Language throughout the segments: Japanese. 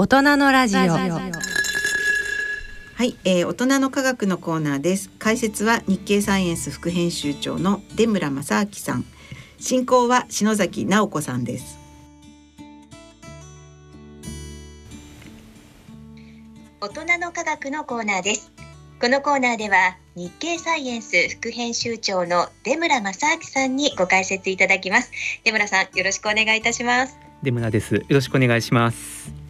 大人のラジオ。はい、えー、大人の科学のコーナーです。解説は日経サイエンス副編集長の出村正明さん。進行は篠崎直子さんです。大人の科学のコーナーです。このコーナーでは日経サイエンス副編集長の出村正明さんにご解説いただきます。出村さんよろしくお願いいたします。出村です。よろしくお願いします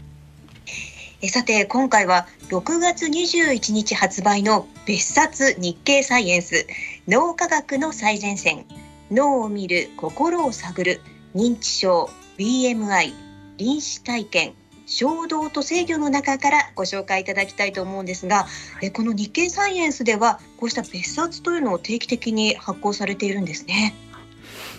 えさて今回は6月21日発売の別冊日経サイエンス脳科学の最前線脳を見る心を探る認知症 BMI 臨死体験衝動と制御の中からご紹介いただきたいと思うんですが、えこの日経サイエンスではこうした別冊というのを定期的に発行されているんですね。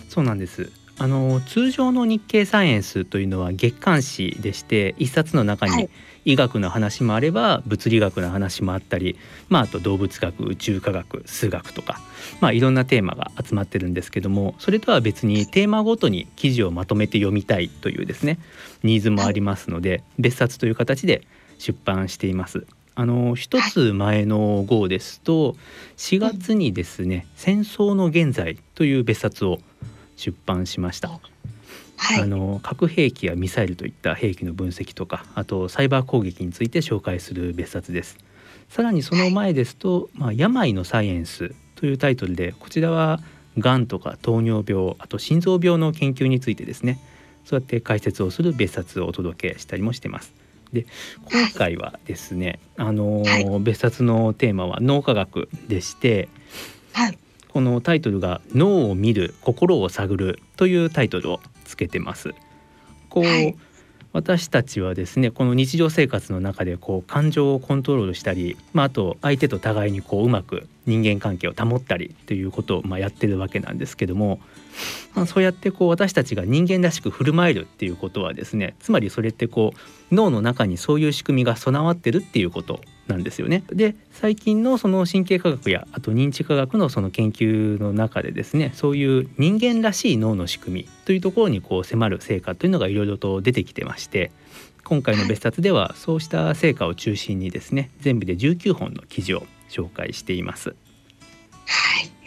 そうなんです。あの通常の日経サイエンスというのは月刊誌でして一冊の中に医学の話もあれば物理学の話もあったり、まあ、あと動物学宇宙科学数学とか、まあ、いろんなテーマが集まってるんですけどもそれとは別にテーマごとに記事をまとめて読みたいというですねニーズもありますので別冊という形で出版しています。あの一つ前の号ですと4月にですね「戦争の現在」という別冊を出版しました。はい、あの核兵器やミサイルといった兵器の分析とかあとサイバー攻撃について紹介する別冊です。さらにその前ですと、はい、まあ、病のサイエンスというタイトルでこちらはがんとか糖尿病あと心臓病の研究についてですね。そうやって解説をする別冊をお届けしたりもしてます。で今回はですね、はい、あの、別冊のテーマは脳科学でして、はい、このタイトルが「脳を見る心を探る」というタイトルをつけてます。こう、はい、私たちはですねこの日常生活の中でこう感情をコントロールしたり、まあ、あと相手と互いにこううまく人間関係を保ったりということをまあやってるわけなんですけども、まあ、そうやってこう私たちが人間らしく振る舞えるっていうことはですねつまりそれってこう脳の中にそういう仕組みが備わってるっていうことなんですよね。で最近のその神経科学やあと認知科学のその研究の中でですねそういう人間らしい脳の仕組みというところにこう迫る成果というのがいろいろと出てきてまして今回の別冊ではそうした成果を中心にですね全部で19本の記事を紹介しています。はい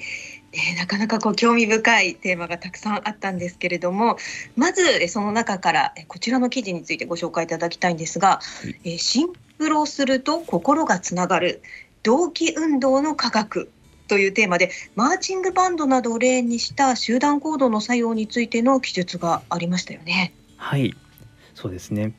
えー、なかなかこう興味深いテーマがたくさんあったんですけれどもまずその中からこちらの記事についてご紹介いただきたいんですが、はい、えー、シンクロすると心がつながる動機運動の科学というテーマでマーチングバンドなどを例にした集団行動の作用についての記述がありましたよね。はい。そうですね。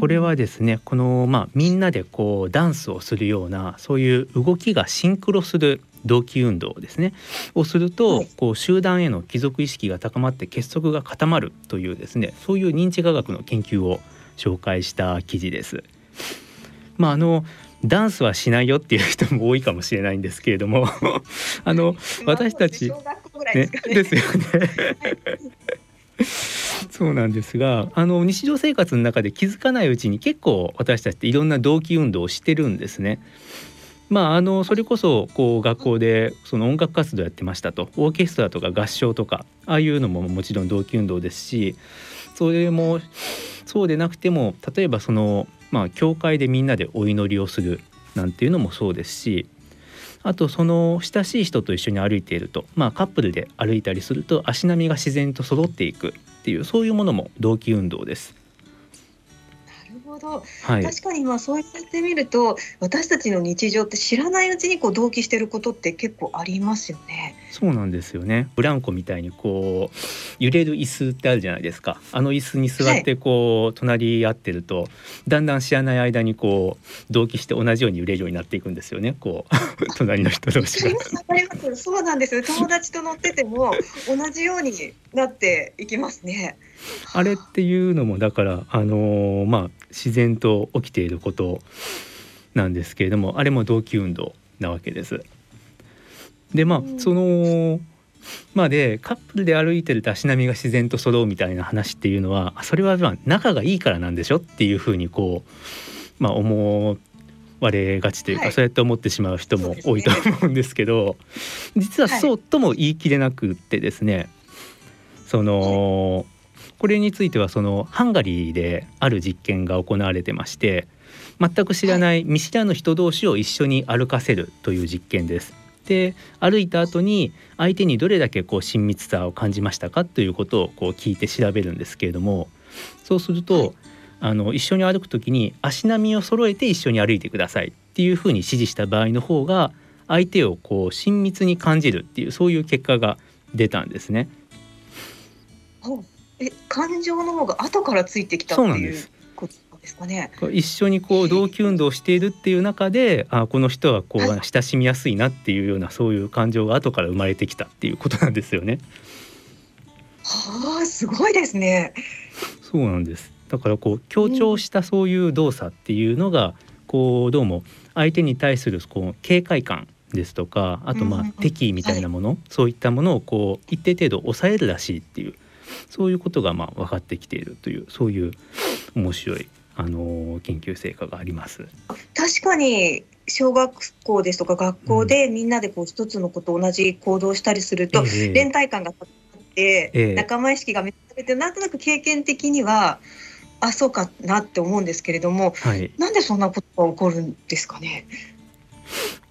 これはですねこの、まあ、みんなでこうダンスをするようなそういう動きがシンクロする動機運動ですね。をすると、こう集団への帰属意識が高まって結束が固まるというですねそういう認知科学の研究を紹介した記事です。まああのダンスはしないよっていう人も多いかもしれないんですけれども あの私たち、ね、ですよね。そうなんですがあの日常生活の中で気づかないうちに結構私たちっていろんな動機運動をしてるんですね。まあ、あのそれこそこう学校でその音楽活動やってましたとオーケストラとか合唱とかああいうのももちろん動機運動ですしそれもそうでなくても例えばそのまあ教会でみんなでお祈りをするなんていうのもそうですしあとその親しい人と一緒に歩いていると、まあ、カップルで歩いたりすると足並みが自然と揃っていくっていうそういうものも動機運動です。ほど、はい、確かにまあそう言ってみると私たちの日常って知らないうちにこう同期してることって結構ありますよね。そうなんですよね。ブランコみたいにこう揺れる椅子ってあるじゃないですか。あの椅子に座ってこう、はい、隣り合ってるとだんだん知らない間にこう同期して同じように揺れるようになっていくんですよね。こう 隣の人同士が。そうなんですよ。友達と乗ってても同じようになっていきますね。あれっていうのもだからあのー、まあ自然と起きていることなんですけれどもあれも動機運動なわけです。でまあそのまあでカップルで歩いてると足並みが自然と揃うみたいな話っていうのはそれはまあ仲がいいからなんでしょっていうふうにこうまあ思われがちというか、はい、そうやって思ってしまう人も多いと思うんですけど、ね、実はそうとも言い切れなくってですねその、これについてはそのハンガリーである実験が行われてまして全く知らない見知らぬ人同士を一緒に歩かせるという実験です。で歩いた後に相手にどれだけこう親密さを感じましたかということをこう聞いて調べるんですけれどもそうすると、はい、あの一緒に歩く時に足並みを揃えて一緒に歩いてくださいっていうふうに指示した場合の方が相手をこう親密に感じるっていうそういう結果が出たんですね。え感情の方が後からついてきたっていうことですかね。一緒にこう同期運動をしているっていう中で、あこの人はこう親しみやすいなっていうようなそういう感情が後から生まれてきたっていうことなんですよね。はあ、すごいですね。そうなんです。だからこう強調したそういう動作っていうのが、こうどうも相手に対するこう警戒感ですとかあとまあ敵意みたいなもの、はい、そういったものをこう一定程度抑えるらしいっていうそういうことがまあ分かってきているというそういう面白いあの研究成果があります。確かに小学校ですとか学校でみんなでこう一つのこと同じ行動したりすると、連帯感があって、仲間意識が目覚めてなんとなく経験的にはあそうかなって思うんですけれども、はい、なんでそんなことが起こるんですかね？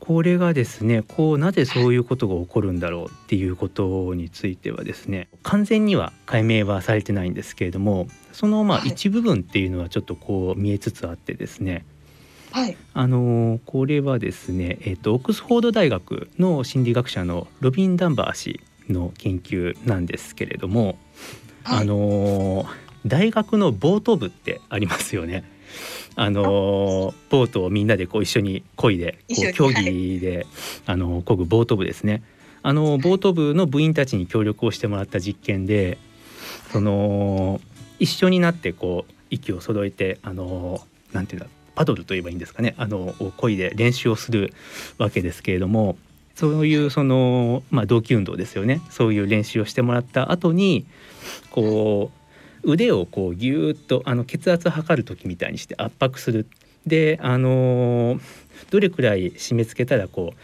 これがですねこうなぜそういうことが起こるんだろうっていうことについてはですね完全には解明はされてないんですけれどもそのまあ一部分っていうのはちょっとこう見えつつあってですね、はい、あのこれはですね、えーと、オックスフォード大学の心理学者のロビン・ダンバー氏の研究なんですけれども、はい、あの大学のボート部ってありますよね。あのボートをみんなでこう一緒に漕いでこう競技で、あの漕ぐボート部ですね。あのボート部の部員たちに協力をしてもらった実験でその一緒になってこう息を揃えてあのなんていうんだパドルといえばいいんですかね。あのを漕いで練習をするわけですけれどもそういうその、まあ、同期運動ですよね。そういう練習をしてもらった後にこう腕をこうギューッとあの血圧を測る時みたいにして圧迫する。であのどれくらい締め付けたらこう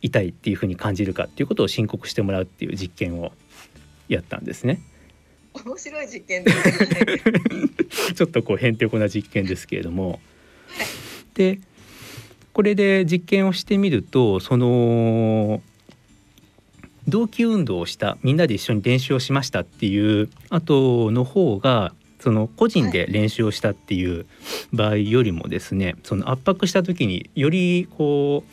痛いっていうふうに感じるかっていうことを申告してもらうっていう実験をやったんですね。面白い実験ですね。ちょっとこうへんてこな実験ですけれども、でこれで実験をしてみるとその同期運動をしたみんなで一緒に練習をしましたっていう後の方がその個人で練習をしたっていう場合よりもですねその圧迫した時によりこう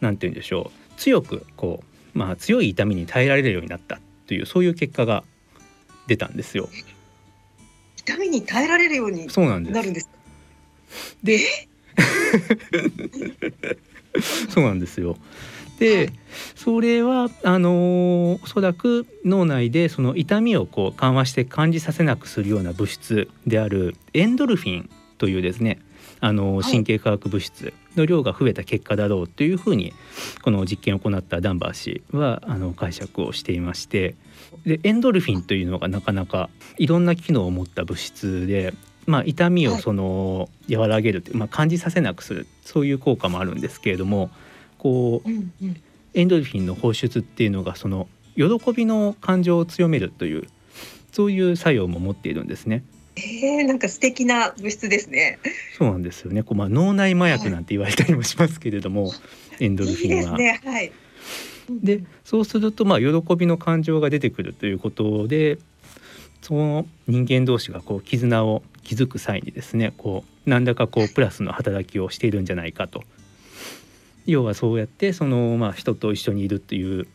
何て言うんでしょう強くこうまあ強い痛みに耐えられるようになったというそういう結果が出たんですよ。痛みに耐えられるようになんですなるんですで そうなんですよ。でそれはあのおそらく脳内でその痛みをこう緩和して感じさせなくするような物質であるエンドルフィンというですねあの神経科学物質の量が増えた結果だろうというふうにこの実験を行ったダンバー氏はあの解釈をしていましてでエンドルフィンというのがなかなかいろんな機能を持った物質で、まあ、痛みをその和らげる、まあ、感じさせなくするそういう効果もあるんですけれどもこう、うんうん、エンドルフィンの放出っていうのがその喜びの感情を強めるというそういう作用も持っているんですね。えー、なんか素敵な物質ですね。そうなんですよね。こうまあ脳内麻薬なんて言われたりもしますけれども、はい、エンドルフィンは。いいね、はい。で、そうするとまあ喜びの感情が出てくるということで、その人間同士がこう絆を築く際にですね、こう何らかこうプラスの働きをしているんじゃないかと要はそうやってその、まあ、人と一緒にいるっていう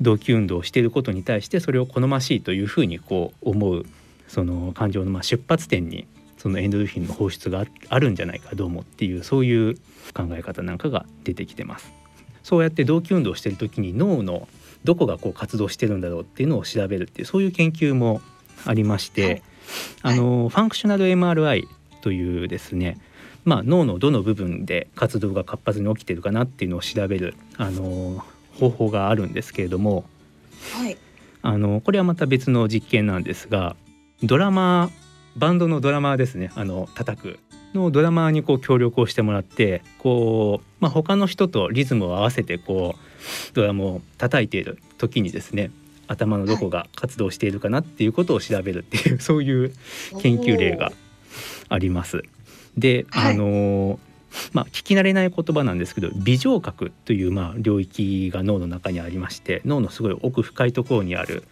同期運動をしていることに対してそれを好ましいというふうにこう思うその感情のまあ出発点にそのエンドルフィンの放出があるんじゃないかどうもっていうそういう考え方なんかが出てきてます。そうやって同期運動をしている時に脳のどこがこう活動してるんだろうっていうのを調べるっていうそういう研究もありまして、はい、あの、はい、ファンクショナル MRI というですねまあ、脳のどの部分で活動が活発に起きてるかなっていうのを調べる、あの方法があるんですけれども、はい、あのこれはまた別の実験なんですがドラマバンドのドラマーですねあの叩くのドラマーにこう協力をしてもらってこう、まあ、他の人とリズムを合わせてこうドラムを叩いている時にですね頭のどこが活動しているかなっていうことを調べるっていうそういう研究例があります。で、はい。あのまあ聞き慣れない言葉なんですけど微情覚というまあ領域が脳の中にありまして脳のすごい奥深いところにある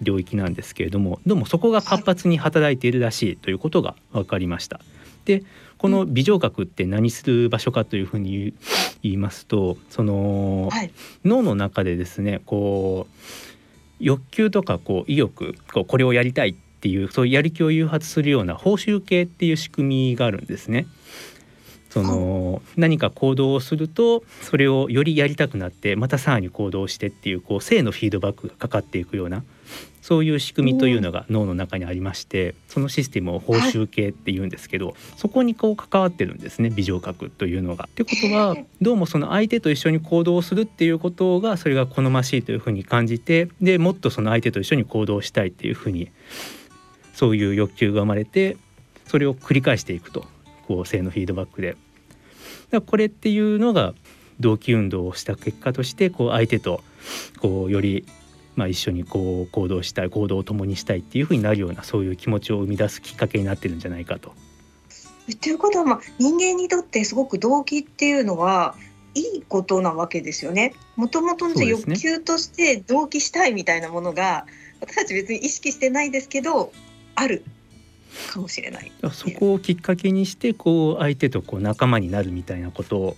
領域なんですけれどもどうもそこが活発に働いているらしいということが分かりました。でこの微情覚って何する場所かというふうに言いますとその、はい。脳の中でですねこう欲求とかこう意欲こうこれをやりたいっていうそういうやる気を誘発するような報酬系っていう仕組みがあるんですね。その何か行動をするとそれをよりやりたくなってまたさらに行動してっていうこう正のフィードバックがかかっていくようなそういう仕組みというのが脳の中にありましてそのシステムを報酬系っていうんですけど、そこにこう関わってるんですね微情覚というのが。ってことは どうもその相手と一緒に行動するっていうことがそれが好ましいというふうに感じてでもっとその相手と一緒に行動したいっていうふうにそういう欲求が生まれてそれを繰り返していくとこう正のフィードバックで。だからこれっていうのが同期運動をした結果としてこう相手とこうよりまあ一緒にこう行動したい行動を共にしたいっていうふうになるようなそういう気持ちを生み出すきっかけになってるんじゃないかと。ということは、まあ、人間にとってすごく動機っていうのはいいことなわけですよね。もともとの欲求として動機したいみたいなものが私たち別に意識してないですけどあるかもしれない。そこをきっかけにしてこう相手とこう仲間になるみたいなこと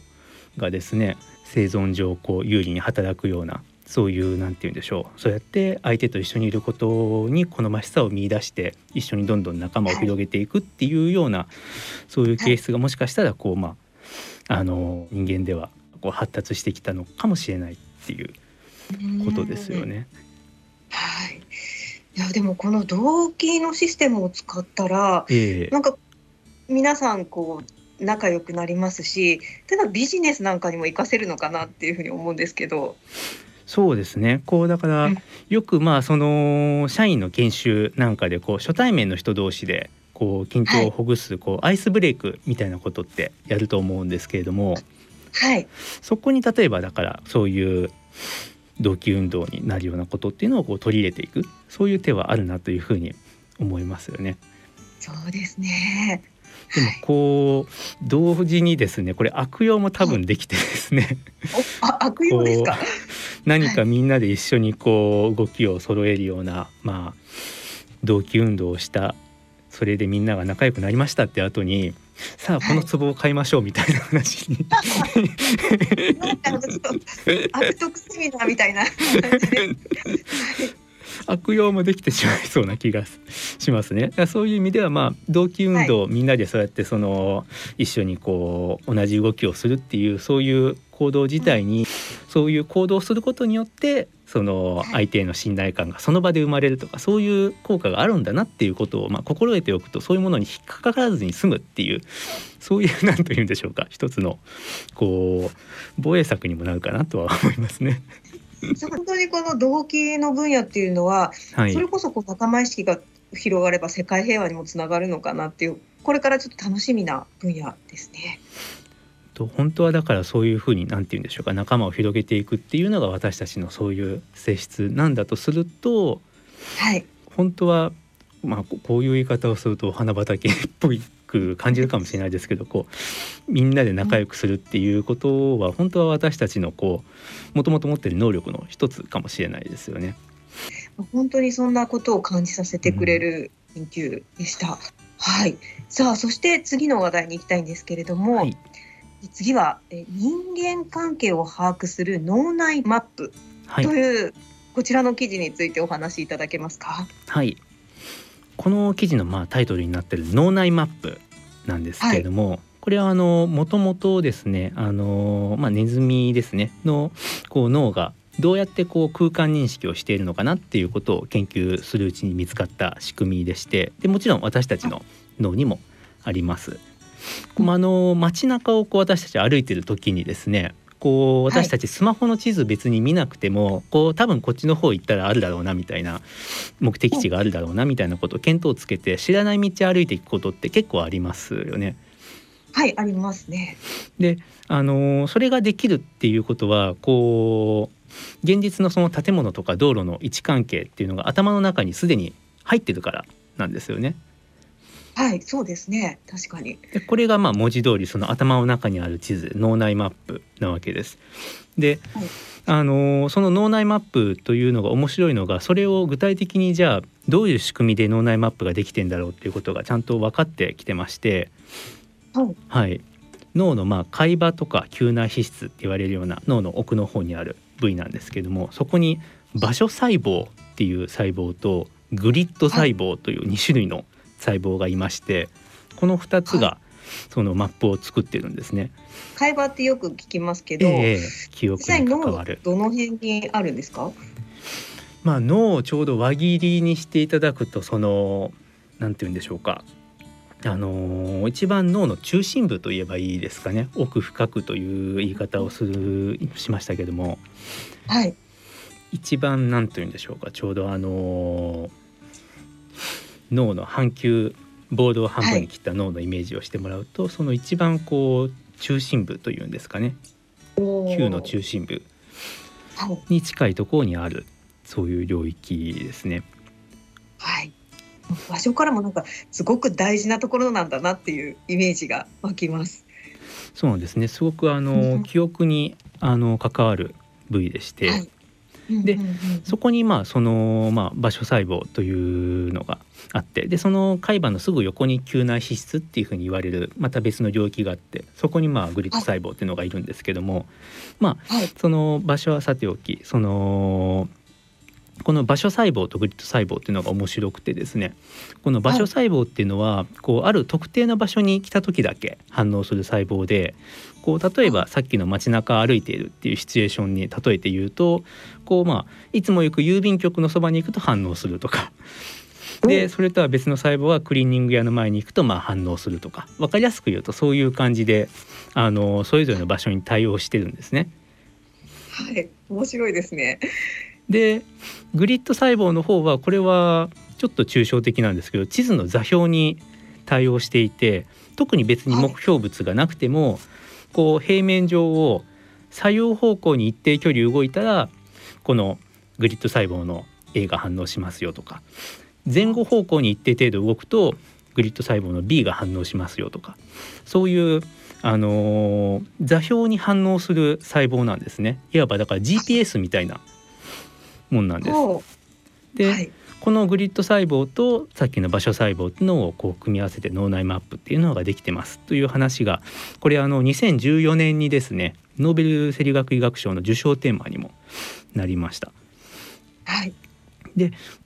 がですね生存上こう有利に働くようなそういうなんて言うんでしょうそうやって相手と一緒にいることに好ましさを見出して一緒にどんどん仲間を広げていくっていうような、そういう形質がもしかしたらこうまああの人間ではこう発達してきたのかもしれないっていうことですよね。はい。いやでもこの動機のシステムを使ったらええ。なんか皆さんこう仲良くなりますし、例えばビジネスなんかにも活かせるのかなっていうふうに思うんですけど。そうですね。こうだからうん。よくまあその社員の研修なんかでこう初対面の人同士でこう緊張をほぐすこうアイスブレイクみたいなことってやると思うんですけれども。はい。そこに例えばだからそういう同期運動になるようなことっていうのをこう取り入れていくそういう手はあるなというふうに思いますよね。そうですね。でもはいこう同時にですねこれ悪用も多分できてですねおあ悪用ですか？何かみんなで一緒にこう動きを揃えるようなまあ同期運動をしたそれでみんなが仲良くなりましたって後にさあこの壺を買いましょうみたいな話になんかちょっと悪徳セミナーみたいな感じで。悪用もできてしまいそうな気がしますね。そういう意味ではまあ同期運動、みんなでそうやってその一緒にこう同じ動きをするっていうそういう行動自体に、そういう行動をすることによってその相手への信頼感がその場で生まれるとかそういう効果があるんだなっていうことをまあ心得ておくとそういうものに引っかからずに済むっていうそういう なんというんでしょうか一つのこう防衛策にもなるかなとは思いますね。本当にこの動機の分野っていうのは、はいそれこそこう仲間意識が広がれば世界平和にもつながるのかなっていうこれからちょっと楽しみな分野ですね。と本当はだからそういうふうに何て言うんでしょうか仲間を広げていくっていうのが私たちのそういう性質なんだとするとはい。本当はまあここういう言い方をするとお花畑っぽく感じるかもしれないですけどこうみんなで仲良くするっていうことは本当は私たちのこうもともと持ってる能力の一つかもしれないですよね。本当にそんなことを感じさせてくれる研究でした。はい。さあそして次の話題に行きたいんですけれども、はい次はえ人間関係を把握する脳内マップはいという、こちらの記事についてお話しいただけますか？はい、この記事のまあタイトルになってる脳内マップなんですけれども、これはあのもともとですねあの、まあ、ネズミですねのこう脳がどうやってこう空間認識をしているのかなっていうことを研究するうちに見つかった仕組みでしてでもちろん私たちの脳にもあります。まああの街中をこう私たち歩いてる時にですねこうはい私たちスマホの地図別に見なくても、こう多分こっちの方行ったらあるだろうなみたいな目的地があるだろうなみたいなことを見当をつけて知らない道歩いていくことって結構ありますよね。はい、ありますね。で、あのーそれができるっていうことはこう現実のその建物とか道路の位置関係っていうのが頭の中にすでに入ってるからなんですよね。はい、そうですね。確かに。でこれがまあ文字通りその頭の中にある地図脳内マップなわけです。で、はいあのーその脳内マップというのが面白いのがそれを具体的にじゃあどういう仕組みで脳内マップができてんだろうっていうことがちゃんと分かってきてまして、はいはい、脳のまあ海馬とか球内皮質って言われるような脳の奥の方にある部位なんですけどもそこに場所細胞っていう細胞とグリッド細胞という2種類の細胞がいましてこの2つがそのマップを作ってるんですね。会話ってよく聞きますけど、ええ記憶に関脳わる。どの辺にあるんですか？まあ脳をちょうど輪切りにしていただくとそのなんて言うんでしょうか。あのー一番脳の中心部といえばいいですかね奥深くという言い方をするしましたけどもはい。一番なんて言うんでしょうかちょうどあのー脳の半球ボールを半分に切った脳のイメージをしてもらうと、その一番こう中心部というんですかね球の中心部はい。に近いところにあるそういう領域ですね。はい。場所からもなんかすごく大事なところなんだなっていうイメージが湧きます。そうなんですねすごくあうのん記憶にあの関わる部位でして、はい。でそこにまあそのまあ場所細胞というのがあってでその海馬のすぐ横に球内皮質っていうふうに言われるまた別の領域があってそこにまあグリッド細胞っていうのがいるんですけどもまあはい。その場所はさておきそのこの場所細胞とグリッド細胞っていうのが面白くてですねこの場所細胞っていうのはこうある特定の場所に来た時だけ反応する細胞でこう例えばさっきの街中歩いているっていうシチュエーションに例えて言うとこうまあいつも行く郵便局のそばに行くと反応するとかでそれとは別の細胞はクリーニング屋の前に行くとまあ反応するとか分かりやすく言うとそういう感じであのそれぞれの場所に対応してるんですね。はい。面白いですね。でグリッド細胞の方はこれはちょっと抽象的なんですけど地図の座標に対応していて特に別に目標物がなくても、こう平面上を左右方向に一定距離動いたらこのグリッド細胞の A が反応しますよとか前後方向に一定程度動くとグリッド細胞の B が反応しますよとかそういうあのー座標に反応する細胞なんですねいわばだから GPS みたいなもんなんです。おで、はい。このグリッド細胞とさっきの場所細胞っていうのをこう組み合わせて脳内マップっていうのができてますという話がこれあの2014年にですねノーベル生理学医学賞の受賞テーマにもなりました。はい。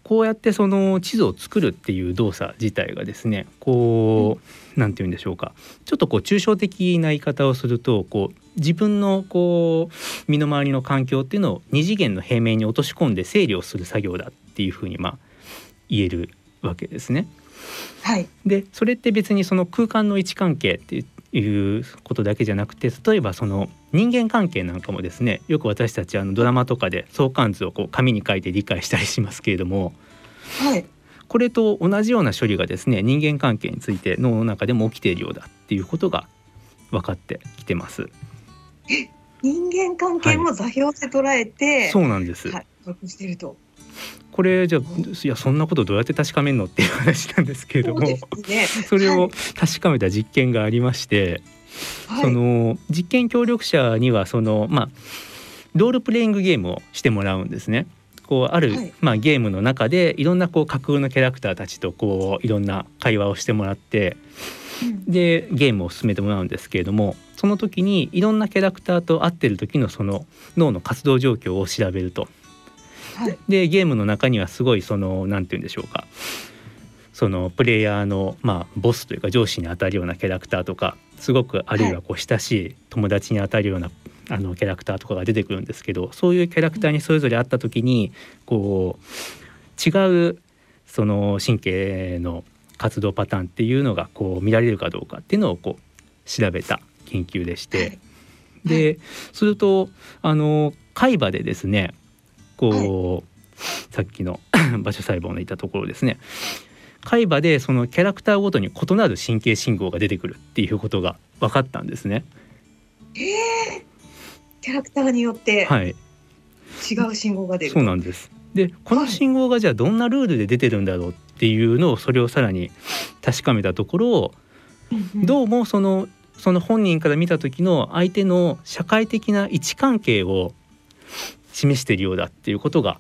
こうやってその地図を作るっていう動作自体がですねこうなんて言うんでしょうかちょっとこう抽象的な言い方をするとこう自分のこう身の回りの環境っていうのを二次元の平面に落とし込んで整理をする作業だっていうふうにまあ言えるわけですね。はい。でそれって別にその空間の位置関係っていうことだけじゃなくて例えばその人間関係なんかもですねよく私たちあのドラマとかで相関図をこう紙に書いて理解したりしますけれどもはい。これと同じような処理がですね人間関係について脳の中でも起きているようだっていうことが分かってきてます。人間関係も座標で捉えて、そうなんです、はい。得していると。これじゃあいやそんなことどうやって確かめるのっていう話なんですけれどもね。それを確かめた実験がありまして、はい。その実験協力者にはそのまあロールプレイングゲームをしてもらうんですね。こうある、はいまあ、ゲームの中でいろんなこう架空のキャラクターたちとこういろんな会話をしてもらってうんでゲームを進めてもらうんですけれどもその時にいろんなキャラクターと会ってる時のその脳の活動状況を調べると。はい。でゲームの中にはすごいそのなんて言うんでしょうかそのプレイヤーのまあボスというか上司に当たるようなキャラクターとかすごくあるいはこう親しい友達に当たるようなあのキャラクターとかが出てくるんですけどそういうキャラクターにそれぞれ会った時にこう違うその神経の活動パターンっていうのがこう見られるかどうかっていうのをこう調べた研究でして。はいで、するとあの海馬でですねこう、さっきの 場所細胞の言ったところですね。海馬でそのキャラクターごとに異なる神経信号が出てくるっていうことが分かったんですね。キャラクターによって。はい、違う信号が出るそうなんです。でこの信号がじゃあどんなルールで出てるんだろうっていうのをそれをさらに確かめたところどうもそのその本人から見た時の相手の社会的な位置関係を示しているようだっていうことが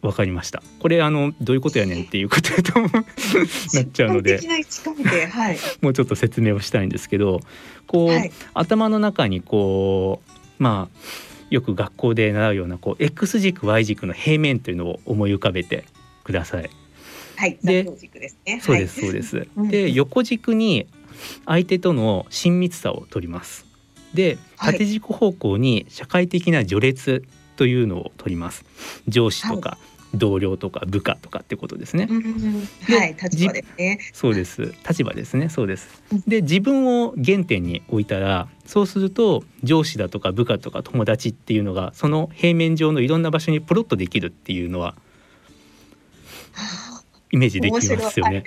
分かりました。これあのどういうことやねんっていうことやとなっちゃうので はいもうちょっと説明をしたいんですけどこう、はい頭の中にこうまあよく学校で習うようなこう X 軸 Y 軸の平面というのを思い浮かべてください。はいでねそうですそうです。うんで横軸に相手との親密さを取ります。ではい縦軸方向に社会的な序列というのを取ります。上司とか同僚とか部下とかってことですね。うんはい立場ですねそうです。立場ですね。そうですうん。で自分を原点に置いたらそうすると上司だとか部下とか友達っていうのがその平面上のいろんな場所にプロッとできるっていうのはイメージできますよね。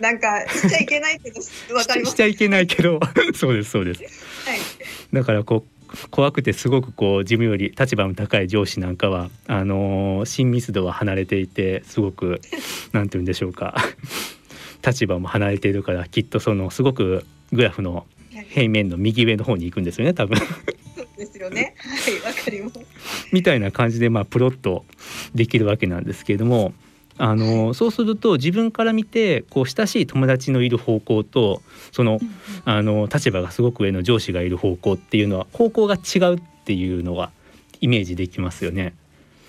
なんかしちゃいけないけどわかりますしちゃいけないけど そうですそうです。はいだからこう怖くてすごくこう自分より立場の高い上司なんかはあのー親密度は離れていてすごくなんて言うんでしょうか。立場も離れているからきっとそのすごくグラフの平面の右上の方に行くんですよね多分。ですよね。はいわかります。みたいな感じでまあプロッとできるわけなんですけれどもあのそうすると自分から見てこう親しい友達のいる方向とそのあの立場がすごく上の上司がいる方向っていうのは方向が違うっていうのがイメージできますよね。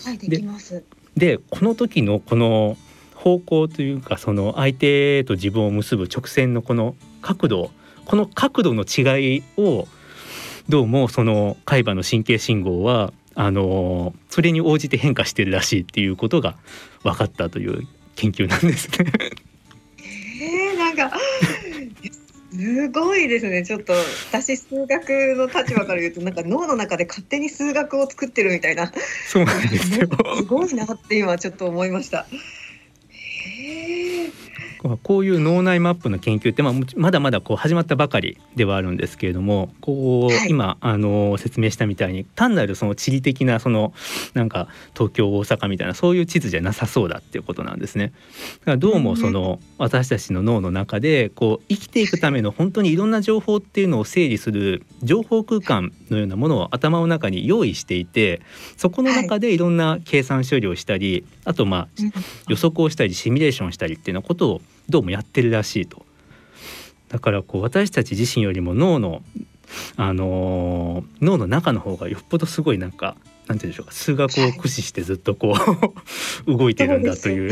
はいできますでこの時のこの方向というかその相手と自分を結ぶ直線のこの角度この角度の違いをどうもその海馬の神経信号はあのそれに応じて変化してるらしいっていうことが分かったという研究なんですね。えー、なんかすごいですねちょっと私数学の立場から言うとなんか脳の中で勝手に数学を作ってるみたいなそうなんですよ。すごいなって今ちょっと思いました。へえ。こういう脳内マップの研究って、まあ、まだまだこう始まったばかりではあるんですけれどもこう、はい。今あの説明したみたいに単なるその地理的なそのなんか東京大阪みたいなそういう地図じゃなさそうだっていうことなんですね。だからどうもその私たちの脳の中でこう生きていくための本当にいろんな情報っていうのを整理する情報空間のようなものを頭の中に用意していてそこの中でいろんな計算処理をしたりあとまあ予測をしたりシミュレーションしたりっていうようなことをどうもやってるらしいと。だからこう私たち自身よりも脳のあのー脳の中の方がよっぽどすごいなんかなんて言うんでしょうか数学を駆使してずっとこう動いてるんだという。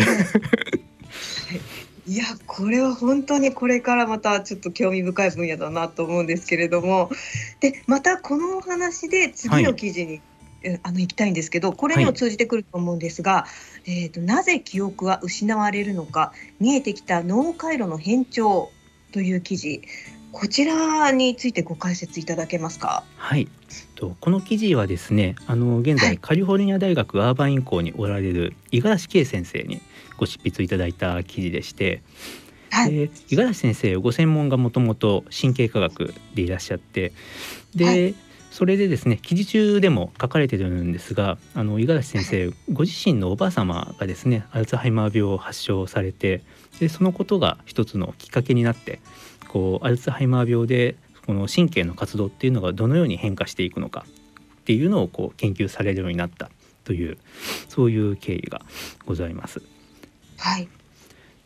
い。やこれは本当にこれからまたちょっと興味深い分野だなと思うんですけれども。でまたこのお話で次の記事に、えあの行きたいんですけどこれにも通じてくると思うんですが、えー、となぜ記憶は失われるのか見えてきた脳回路の変調という記事こちらについてご解説いただけますか？はい。とこの記事はですね、あの現はい在カリフォルニア大学アーバン院校におられる五十嵐圭先生にご執筆いただいた記事でして、はい、で五十嵐先生ご専門がもともと神経科学でいらっしゃって、で、はいそれでですね記事中でも書かれてるんですが、あの五十嵐先生ご自身のおばあ様がですねアルツハイマー病を発症されて、でそのことが一つのきっかけになって、こうアルツハイマー病でこの神経の活動っていうのがどのように変化していくのかっていうのをこう研究されるようになったというそういう経緯がございます。はい、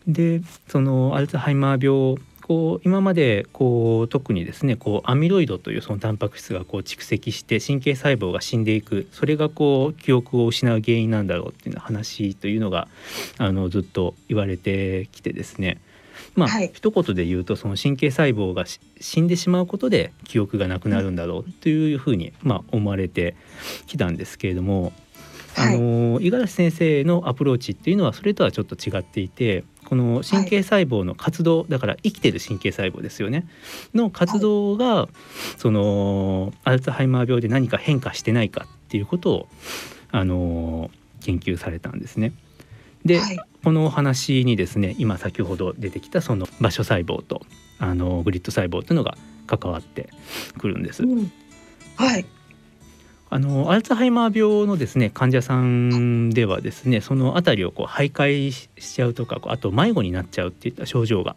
でそのアルツハイマー病こう今までこう特にですねこうアミロイドというそのタンパク質がこう蓄積して神経細胞が死んでいくそれがこう記憶を失う原因なんだろうっていう話というのがあのずっと言われてきてですね。まあ、はい。一言で言うとその神経細胞がし死んでしまうことで記憶がなくなるんだろうというふうに、まあ、思われてきたんですけれども、はいあの五十嵐先生のアプローチっていうのはそれとはちょっと違っていてこの神経細胞の活動、だから生きてる神経細胞ですよね。の活動が、そのアルツハイマー病で何か変化してないかっていうことをあの研究されたんですね。で、はい。このお話にですね今先ほど出てきたその場所細胞とあのグリッド細胞というのが関わってくるんです。うん。はい、あのアルツハイマー病のですね患者さんではですねその辺りをこう徘徊しちゃうとかあと迷子になっちゃうっていった症状が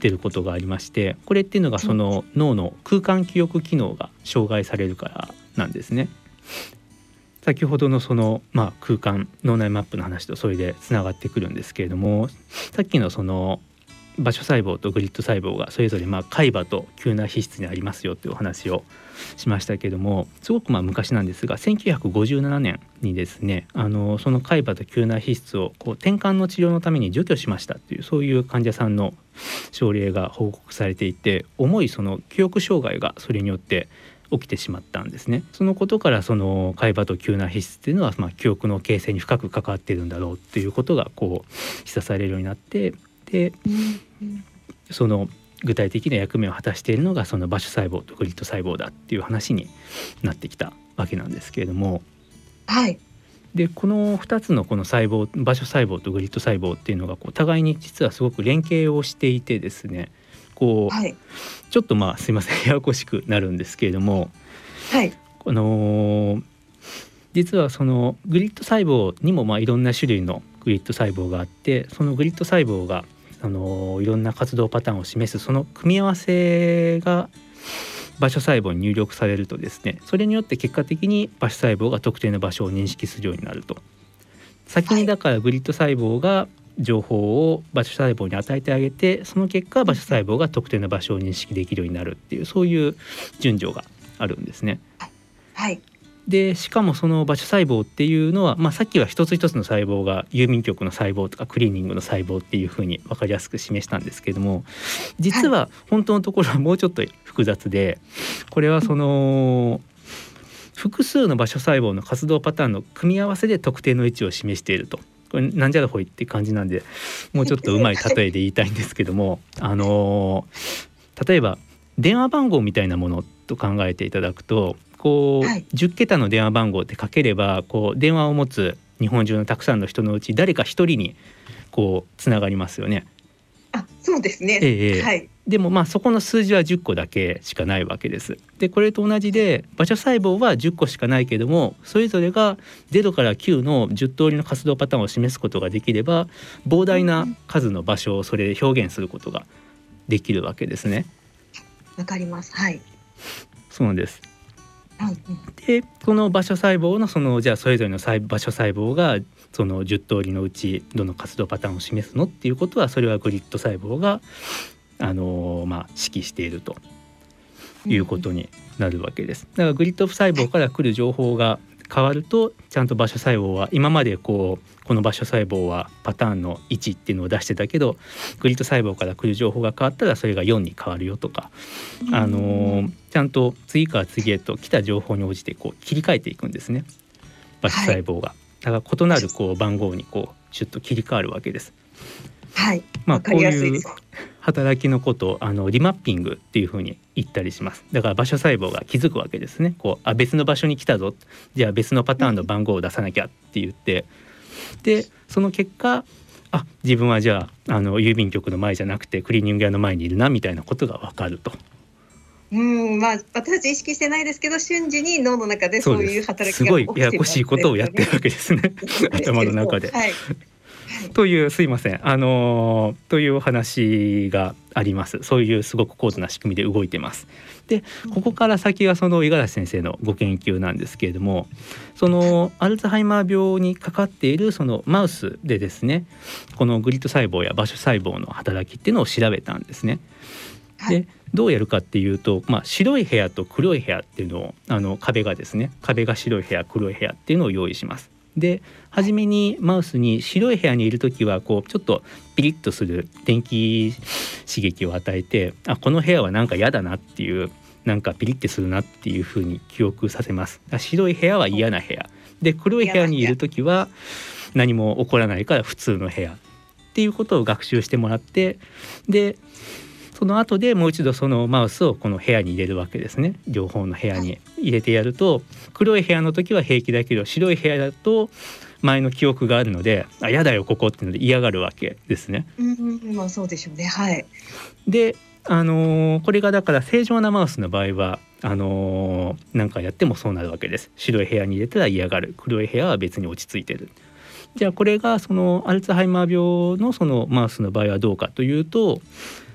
出ることがありましてこれっていうのがその脳の空間記憶機能が障害されるからなんですね。先ほどのその、まあ、空間脳内マップの話とそれでつながってくるんですけれどもさっきのその場所細胞とグリッド細胞がそれぞれまあ海馬と急な皮質にありますよというお話をしましたけれどもすごくまあ昔なんですが1957年にですねあのその海馬と急な皮質をこう転換の治療のために除去しましたっていうそういう患者さんの症例が報告されていて重いその記憶障害がそれによって起きてしまったんですね。そのことからその海馬と急な皮質っていうのはまあ記憶の形成に深く関わっているんだろうっていうことがこう示唆されるようになってでその具体的な役目を果たしているのがその場所細胞とグリッド細胞だっていう話になってきたわけなんですけれども、はい、でこの2つのこの細胞場所細胞とグリッド細胞っていうのがこう互いに実はすごく連携をしていてですね。こう、はい、ちょっとまあすいませんややこしくなるんですけれども、はい、この実はそのグリッド細胞にもまあいろんな種類のグリッド細胞があってそのグリッド細胞があのいろんな活動パターンを示すその組み合わせが場所細胞に入力されるとですねそれによって結果的に場所細胞が特定の場所を認識するようになると。先にだからグリッド細胞が情報を場所細胞に与えてあげてその結果場所細胞が特定の場所を認識できるようになるっていうそういう順序があるんですね。はい、でしかもその場所細胞っていうのは、まあ、さっきは一つ一つの細胞が郵便局の細胞とかクリーニングの細胞っていうふうに分かりやすく示したんですけれども実は本当のところは もうちょっと複雑でこれはその複数の場所細胞の活動パターンの組み合わせで特定の位置を示していると。これなんじゃらほいって感じなんでもうちょっとうまい例えで言いたいんですけども あの例えば電話番号みたいなものと考えていただくとこう、はい、10桁の電話番号ってかければこう電話を持つ日本中のたくさんの人のうち誰か一人にこうつながりますよね。あそうですね、ええ、はい、でもまあそこの数字は10個だけしかないわけです。でこれと同じで場所細胞は10個しかないけどもそれぞれが0から9の10通りの活動パターンを示すことができれば膨大な数の場所をそれで表現することができるわけですね。わかります。はい。そうなんです。でこの場所細胞のそのじゃあそれぞれの場所細胞がその10通りのうちどの活動パターンを示すのっていうことはそれはグリッド細胞があのまあ指揮しているということになるわけです。だからグリッド細胞から来る情報が変わるとちゃんと場所細胞は今までこうこの場所細胞はパターンの1っていうのを出してたけどグリッド細胞から来る情報が変わったらそれが4に変わるよとか、あのちゃんと次から次へと来た情報に応じてこう切り替えていくんですね場所細胞が。だから異なるこう番号にこうシュッと切り替わるわけです。はい、まあこういう働きのことをあのリマッピングっていうふうに言ったりします。だから場所細胞が気づくわけですね。こうあ別の場所に来たぞ。じゃあ別のパターンの番号を出さなきゃって言って。でその結果あ自分はじゃああの郵便局の前じゃなくてクリーニング屋の前にいるなみたいなことがわかると。うん。まあ私たち意識してないですけど瞬時に脳の中でそういう働きがす。ごいややこしいことをやってるわけですね。頭の中で。はい というすいませんあのー、というお話がありますそういうすごく高度な仕組みで動いてます。でここから先はその五十嵐先生のご研究なんですけれどもそのアルツハイマー病にかかっているそのマウスでですねこのグリッド細胞や場所細胞の働きっていうのを調べたんですね。でどうやるかっていうと、まあ、白い部屋と黒い部屋っていうのをあの壁がですね壁が白い部屋黒い部屋っていうのを用意します。で初めにマウスに白い部屋にいる時はこうちょっとピリッとする電気刺激を与えてあこの部屋はなんか嫌だなっていうなんかピリッてするなっていうふうに記憶させます。白い部屋は嫌な部屋。で黒い部屋にいる時は何も起こらないから普通の部屋っていうことを学習してもらってでその後でもう一度そのマウスをこの部屋に入れるわけですね。両方の部屋に入れてやると黒い部屋の時は平気だけど白い部屋だと前の記憶があるので「あ嫌だよここ」っていうので嫌がるわけですね。うんまあそうでしょうね。はい。であのー、これがだから正常なマウスの場合はあのーなんかやってもそうなるわけです。白い部屋に入れたら嫌がる。黒い部屋は別に落ち着いてる。じゃあこれがそのアルツハイマー病のそのマウスの場合はどうかというと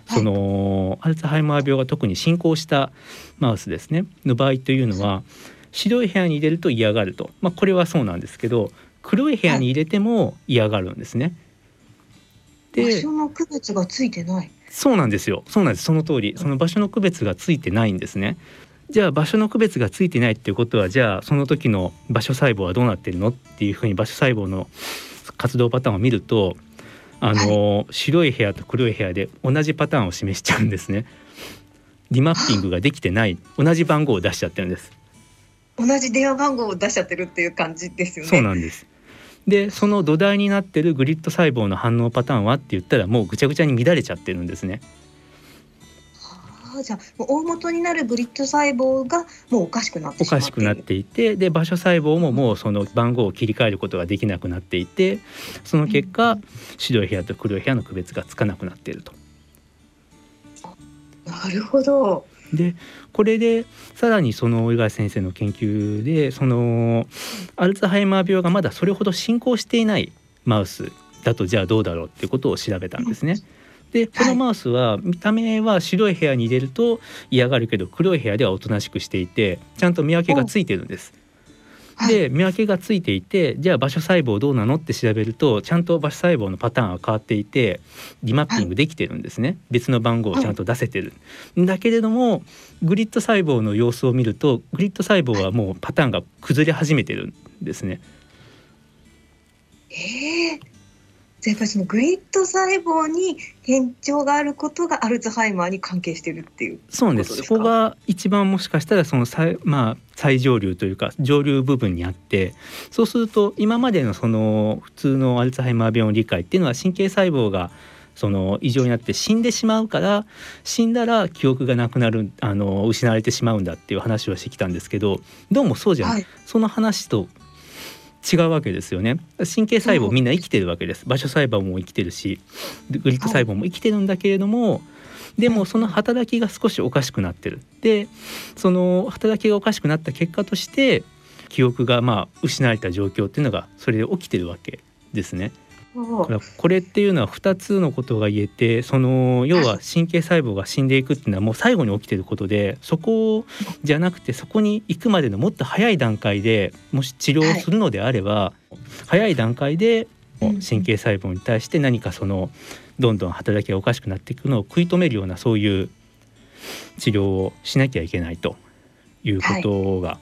そのアルツハイマー病が特に進行したマウスですね。の場合というのは白い部屋に入れると嫌がると、まあ、これはそうなんですけど黒い部屋に入れても嫌がるんですね。場で所の区別がついてない。そうなんですよ。そうなんです。その通り。その場所の区別がついてないんですね。じゃあ場所の区別がついてないっていうことはじゃあその時の場所細胞はどうなってるの？っていうふうに場所細胞の活動パターンを見るとあの、白い部屋と黒い部屋で同じパターンを示しちゃうんですね。リマッピングができてない同じ番号を出しちゃってるんです。同じ電話番号を出しちゃってるっていう感じですよね。そうなんです。でその土台になってるグリッド細胞の反応パターンはって言ったらもうぐちゃぐちゃに乱れちゃってるんですね。ああじゃあもう大元になるグリッド細胞がもうおかしくなっておかしくなっていてで場所細胞ももうその番号を切り替えることができなくなっていてその結果白い部屋と黒い部屋の区別がつかなくなっていると。なるほど。でこれでさらにその井川先生の研究でそのアルツハイマー病がまだそれほど進行していないマウスだとじゃあどうだろうっていうことを調べたんですね。でこのマウスは見た目は白い部屋に入れると嫌がるけど黒い部屋ではおとなしくしていてちゃんと見分けがついてるんです。はい。で見分けがついていてじゃあ場所細胞どうなのって調べるとちゃんと場所細胞のパターンは変わっていてリマッピングできてるんですね、別の番号をちゃんと出せてる、だけれどもグリッド細胞の様子を見るとグリッド細胞はもうパターンが崩れ始めてるんですね。ええじゃあやっぱりそのグリッド細胞に変調があることがアルツハイマーに関係してるっていう。そうなんですそこが一番もしかしたらその最,、まあ、最上流というか上流部分にあってそうすると今までのその普通のアルツハイマー病の理解っていうのは神経細胞がその異常になって死んでしまうから死んだら記憶がなくなるあの失われてしまうんだっていう話をしてきたんですけどどうもそうじゃない、はい。その話と違うわけですよね。神経細胞みんな生きてるわけです。場所細胞も生きてるしグリッド細胞も生きてるんだけれども、でもその働きが少しおかしくなってる。でその働きがおかしくなった結果として記憶がまあ失われた状況っていうのがそれで起きてるわけですね。だからこれっていうのは2つのことが言えてその要は神経細胞が死んでいくっていうのはもう最後に起きてることでそこじゃなくてそこに行くまでのもっと早い段階でもし治療をするのであれば、早い段階でうん神経細胞に対して何かそのどんどん働きがおかしくなっていくのを食い止めるようなそういう治療をしなきゃいけないということが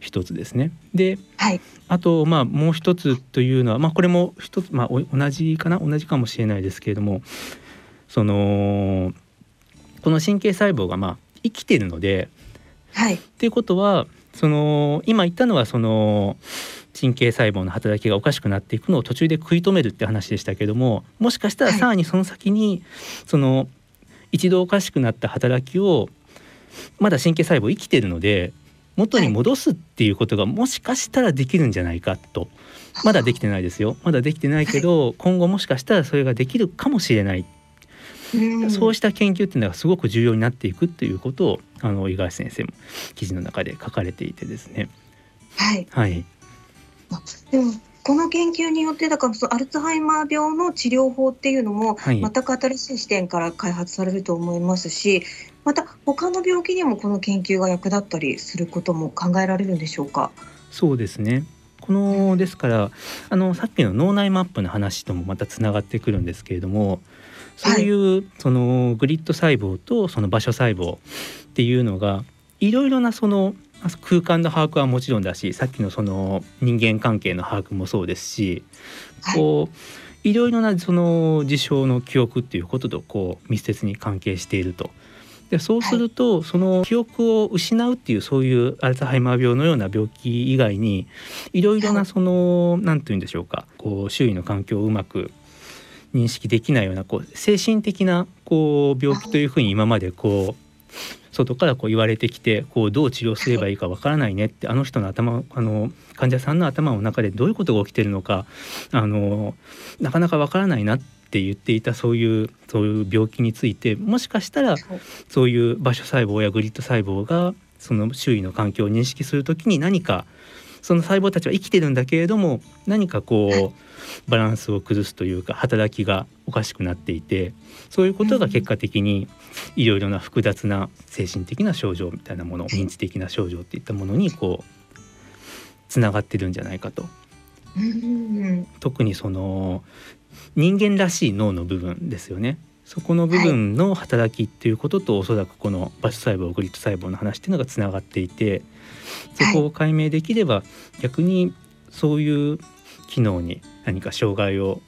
一つですね。ではい。あとまあもう一つというのはまあこれも一つまあお同じかな？同じかもしれないですけれどもそのこの神経細胞がまあ生きてるのではい。っていうことはその今言ったのはその神経細胞の働きがおかしくなっていくのを途中で食い止めるって話でしたけどももしかしたらはいさらにその先に、その一度おかしくなった働きをまだ神経細胞生きてるので元に戻すっていうことがもしかしたらできるんじゃないかと。まだできてないですよ。まだできてないけど今後もしかしたらそれができるかもしれない。うん。そうした研究っていうのがすごく重要になっていくっていうことをあの井川先生も記事の中で書かれていてですね。はい。はい、でもこの研究によってだからそのアルツハイマー病の治療法っていうのもはい全く新しい視点から開発されると思いますしまた他の病気にもこの研究が役立ったりすることも考えられるんでしょうか？そうですね。このですからあのさっきの脳内マップの話ともまたつながってくるんですけれどもそういう、そのグリッド細胞とその場所細胞っていうのがいろいろなその空間の把握はもちろんだしさっきのその人間関係の把握もそうですしはい。こういろいろなその事象の記憶っていうこととこう密接に関係していると。でそうすると、その記憶を失うっていうそういうアルツハイマー病のような病気以外にいろいろはないその何て言うんでしょうかこう周囲の環境をうまく認識できないようなこう精神的なこう病気というふうに今までこう外からこう言われてきてこうどう治療すればいいかわからないねってあの人の頭あの患者さんの頭の中でどういうことが起きてるのかあのなかなかわからないなって言っていたそういうそういう病気についてもしかしたらそういう場所細胞やグリッド細胞がその周囲の環境を認識するときに何かその細胞たちは生きてるんだけれども何かこうバランスを崩すというか働きがおかしくなっていてそういうことが結果的にいろいろな複雑な精神的な症状みたいなもの認知的な症状っていったものにこうつながってるんじゃないかと。特にその人間らしい脳の部分ですよね。そこの部分の働きっていうことと、はい、おそらくこのバス細胞グリッド細胞の話っていうのがつながっていてそこを解明できれば、はい、逆にそういう機能に何か障害を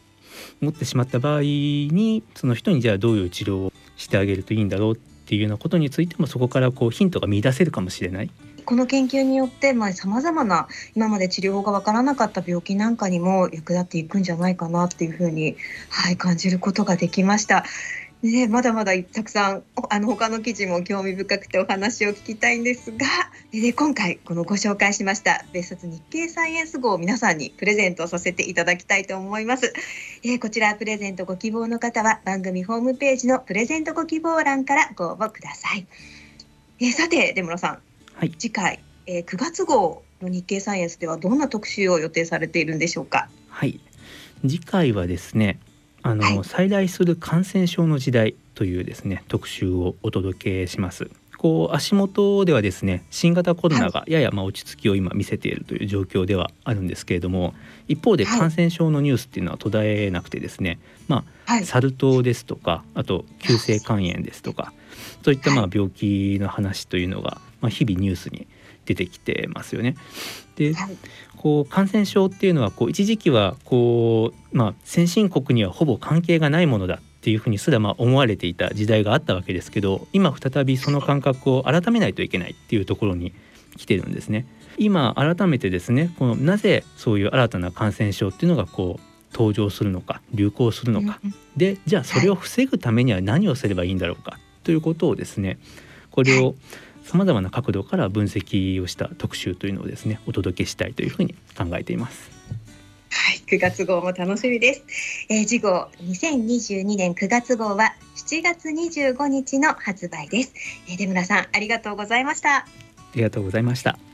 持ってしまった場合にその人にじゃあどういう治療をしてあげるといいんだろうっていうようなことについてもそこからこうヒントが見出せるかもしれない。この研究によってさまざ、まな今まで治療法がわからなかった病気なんかにも役立っていくんじゃないかなっていうふうに、はい、感じることができました。ね、まだまだたくさんあの他の記事も興味深くてお話を聞きたいんですがで今回このご紹介しました別冊日経サイエンス号を皆さんにプレゼントさせていただきたいと思います、えー、こちらプレゼントご希望の方は番組ホームページのプレゼントご希望欄からご応募ください、えー、さて出室さん、はい、次回、えー、9月号の日経サイエンスではどんな特集を予定されているんでしょうか？はい。次回はですねあの、はい、再来する感染症の時代というですね特集をお届けします。こう足元ではですね新型コロナがややま落ち着きを今見せているという状況ではあるんですけれども一方で感染症のニュースっていうのは途絶えなくてですね、まあ、サル痘ですとかあと急性肝炎ですとかそういったまあ病気の話というのがまあ日々ニュースに出てきてますよね。でこう感染症っていうのはこう一時期はこう、まあ、先進国にはほぼ関係がないものだっていうふうにすらまあ思われていた時代があったわけですけど今再びその感覚を改めないといけないっていうところに来てるんですね。今改めてですねこのなぜそういう新たな感染症っていうのがこう登場するのか流行するのか。でじゃあそれを防ぐためには何をすればいいんだろうかということをですねこれをさまざまな角度から分析をした特集というのをですねお届けしたいというふうに考えています。はい、9月号も楽しみです。えー、次号2022年9月号は7月25日の発売です。えー、出村さんありがとうございました。ありがとうございました。